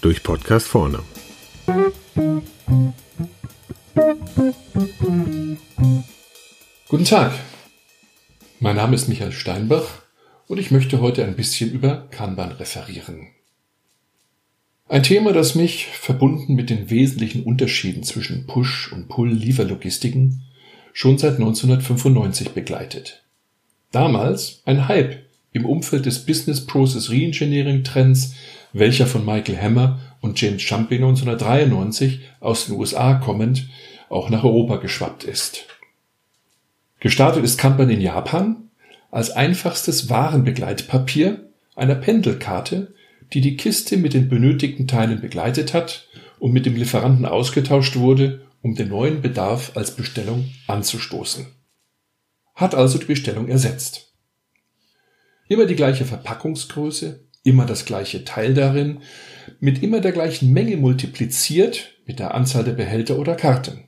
Durch Podcast vorne. Guten Tag. Mein Name ist Michael Steinbach und ich möchte heute ein bisschen über Kanban referieren. Ein Thema, das mich, verbunden mit den wesentlichen Unterschieden zwischen Push- und Pull-Lieferlogistiken, schon seit 1995 begleitet. Damals ein Hype im Umfeld des Business Process Reengineering Trends, welcher von Michael Hammer und James Champy 1993 aus den USA kommend auch nach Europa geschwappt ist. Gestartet ist Kanban in Japan als einfachstes Warenbegleitpapier einer Pendelkarte die die Kiste mit den benötigten Teilen begleitet hat und mit dem Lieferanten ausgetauscht wurde, um den neuen Bedarf als Bestellung anzustoßen. Hat also die Bestellung ersetzt. Immer die gleiche Verpackungsgröße, immer das gleiche Teil darin, mit immer der gleichen Menge multipliziert mit der Anzahl der Behälter oder Karten.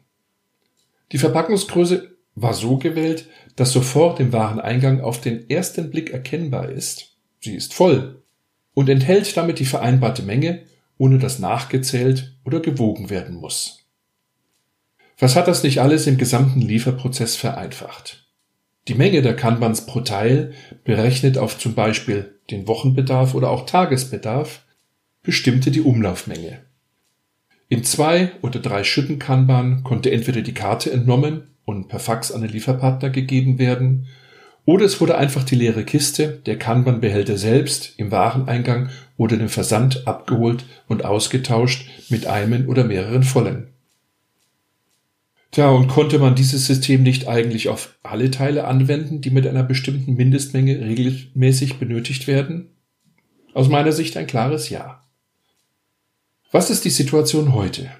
Die Verpackungsgröße war so gewählt, dass sofort im Wareneingang auf den ersten Blick erkennbar ist, sie ist voll und enthält damit die vereinbarte Menge, ohne dass nachgezählt oder gewogen werden muss. Was hat das nicht alles im gesamten Lieferprozess vereinfacht? Die Menge der Kanbans pro Teil, berechnet auf zum Beispiel den Wochenbedarf oder auch Tagesbedarf, bestimmte die Umlaufmenge. In zwei oder drei Schütten Kanban konnte entweder die Karte entnommen und per Fax an den Lieferpartner gegeben werden oder es wurde einfach die leere Kiste, der Kanban-Behälter selbst im Wareneingang oder dem Versand abgeholt und ausgetauscht mit einem oder mehreren vollen. Tja, und konnte man dieses System nicht eigentlich auf alle Teile anwenden, die mit einer bestimmten Mindestmenge regelmäßig benötigt werden? Aus meiner Sicht ein klares Ja. Was ist die Situation heute?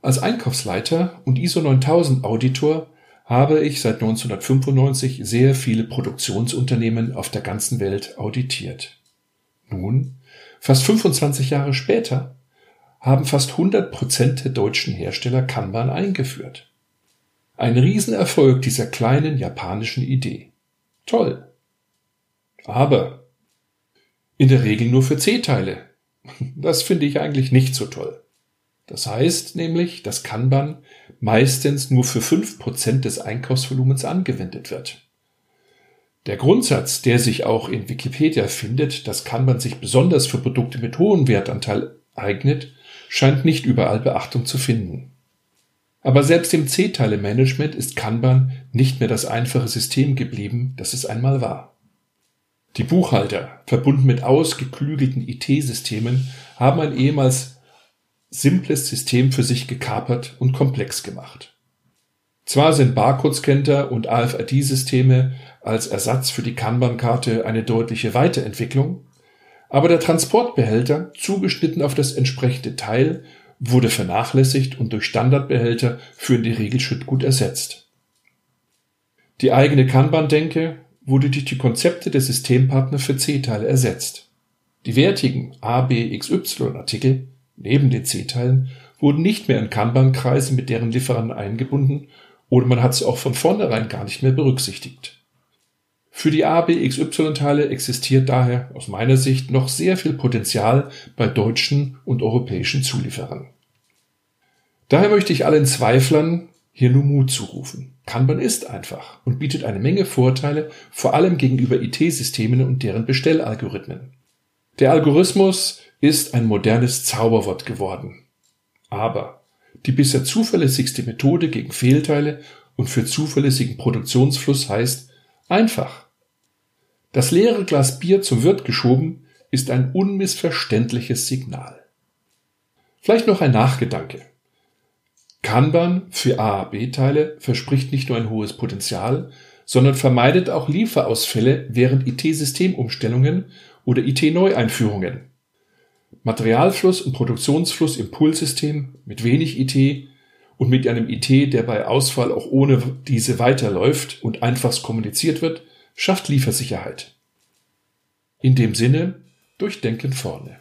Als Einkaufsleiter und ISO 9000 Auditor habe ich seit 1995 sehr viele Produktionsunternehmen auf der ganzen Welt auditiert. Nun, fast 25 Jahre später, haben fast 100 Prozent der deutschen Hersteller Kanban eingeführt. Ein Riesenerfolg dieser kleinen japanischen Idee. Toll. Aber in der Regel nur für C-Teile. Das finde ich eigentlich nicht so toll. Das heißt nämlich, dass Kanban meistens nur für fünf Prozent des Einkaufsvolumens angewendet wird. Der Grundsatz, der sich auch in Wikipedia findet, dass Kanban sich besonders für Produkte mit hohem Wertanteil eignet, scheint nicht überall Beachtung zu finden. Aber selbst im C-Teile-Management ist Kanban nicht mehr das einfache System geblieben, das es einmal war. Die Buchhalter, verbunden mit ausgeklügelten IT-Systemen, haben ein ehemals simples System für sich gekapert und komplex gemacht. Zwar sind Barcode-Scanner und AFID-Systeme als Ersatz für die Kanban-Karte eine deutliche Weiterentwicklung, aber der Transportbehälter, zugeschnitten auf das entsprechende Teil, wurde vernachlässigt und durch Standardbehälter für die gut ersetzt. Die eigene Kanban-Denke wurde durch die Konzepte der Systempartner für C-Teile ersetzt. Die wertigen A, B, XY-Artikel Neben den C-Teilen wurden nicht mehr in Kanban-Kreise mit deren Lieferanten eingebunden oder man hat sie auch von vornherein gar nicht mehr berücksichtigt. Für die A, B, XY-Teile existiert daher aus meiner Sicht noch sehr viel Potenzial bei deutschen und europäischen Zulieferern. Daher möchte ich allen Zweiflern hier nur Mut zurufen. Kanban ist einfach und bietet eine Menge Vorteile, vor allem gegenüber IT-Systemen und deren Bestellalgorithmen. Der Algorithmus ist ein modernes Zauberwort geworden. Aber die bisher zuverlässigste Methode gegen Fehlteile und für zuverlässigen Produktionsfluss heißt einfach. Das leere Glas Bier zum Wirt geschoben ist ein unmissverständliches Signal. Vielleicht noch ein Nachgedanke. Kanban für A-B-Teile verspricht nicht nur ein hohes Potenzial, sondern vermeidet auch Lieferausfälle während IT-Systemumstellungen oder IT-Neueinführungen. Materialfluss und Produktionsfluss im Poolsystem mit wenig IT und mit einem IT, der bei Ausfall auch ohne diese weiterläuft und einfachst kommuniziert wird, schafft Liefersicherheit. In dem Sinne, durchdenken vorne.